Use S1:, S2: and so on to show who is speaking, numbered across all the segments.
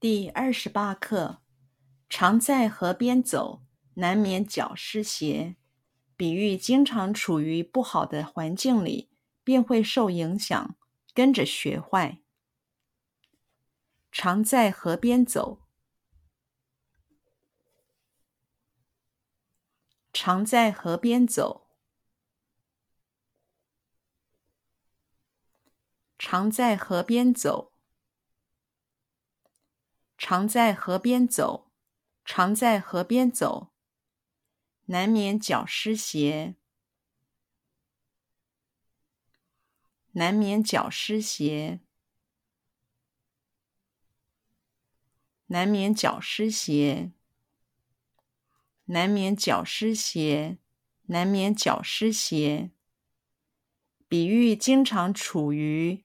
S1: 第二十八课：常在河边走，难免脚湿鞋。比喻经常处于不好的环境里，便会受影响，跟着学坏。常在河边走，常在河边走，常在河边走，常在河边走，常在河边走，难免脚湿鞋，难免脚湿鞋。难免脚湿鞋，难免脚湿鞋，难免脚湿鞋。比喻经常处于，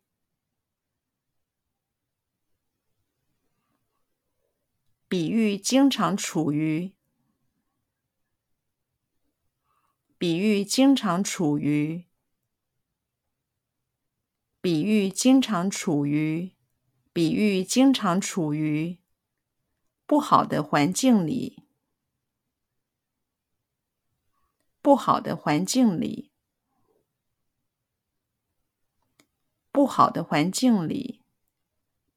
S1: 比喻经常处于，比喻经常处于，比喻经常处于，比喻经常处于。不好的环境里，不好的环境里，不好的环境里，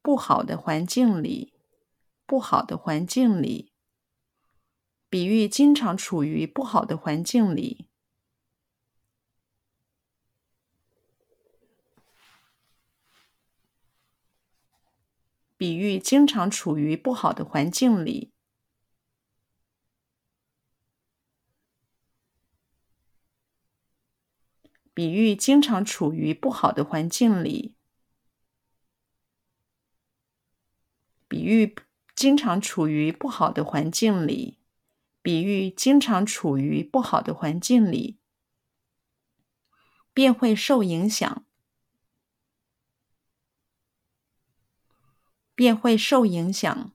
S1: 不好的环境里，不好的环境里。比喻经常处于不好的环境里。比喻经常处于不好的环境里。比喻经常处于不好的环境里。比喻经常处于不好的环境里。比喻经常处于不好的环境里，便会受影响。便会受影响，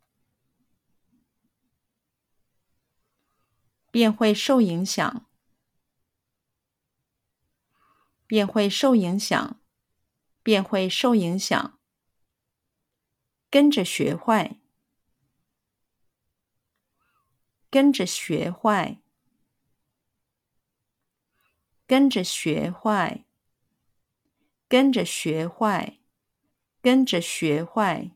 S1: 便会受影响，便会受影响，便会受影响，跟着学坏，跟着学坏，跟着学坏，跟着学坏，跟着学坏。